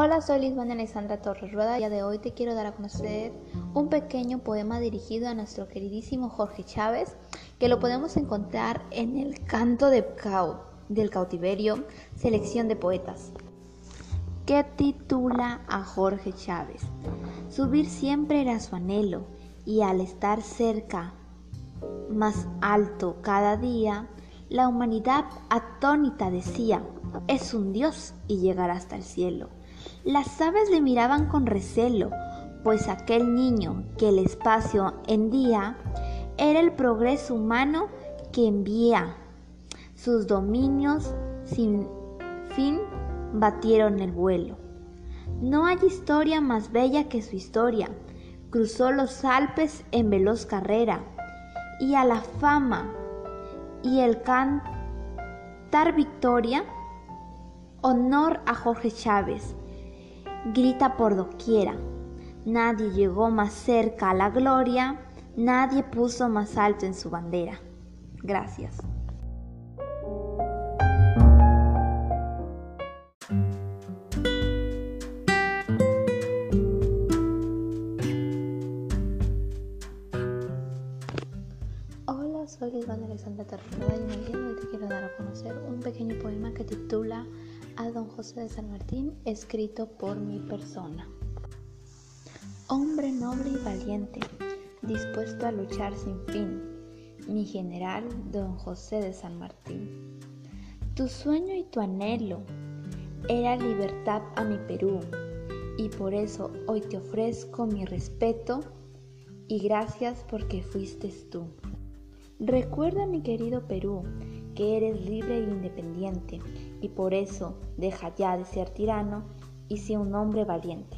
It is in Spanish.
Hola, soy Lisbeth Alexandra Torres Rueda de hoy te quiero dar a conocer un pequeño poema dirigido a nuestro queridísimo Jorge Chávez, que lo podemos encontrar en el Canto de del Cautiverio, selección de poetas, que titula a Jorge Chávez. Subir siempre era su anhelo y al estar cerca, más alto cada día, la humanidad atónita decía, es un dios y llegará hasta el cielo. Las aves le miraban con recelo, pues aquel niño que el espacio hendía era el progreso humano que envía. Sus dominios sin fin batieron el vuelo. No hay historia más bella que su historia. Cruzó los Alpes en veloz carrera y a la fama y el cantar victoria, honor a Jorge Chávez grita por doquiera. Nadie llegó más cerca a la gloria, nadie puso más alto en su bandera. Gracias. Soy Iván Alexandra Terrada y hoy te quiero dar a conocer un pequeño poema que titula a don José de San Martín, escrito por mi persona. Hombre noble y valiente, dispuesto a luchar sin fin, mi general don José de San Martín. Tu sueño y tu anhelo era libertad a mi Perú, y por eso hoy te ofrezco mi respeto y gracias porque fuiste tú. Recuerda mi querido Perú, que eres libre e independiente, y por eso deja ya de ser tirano y sea un hombre valiente.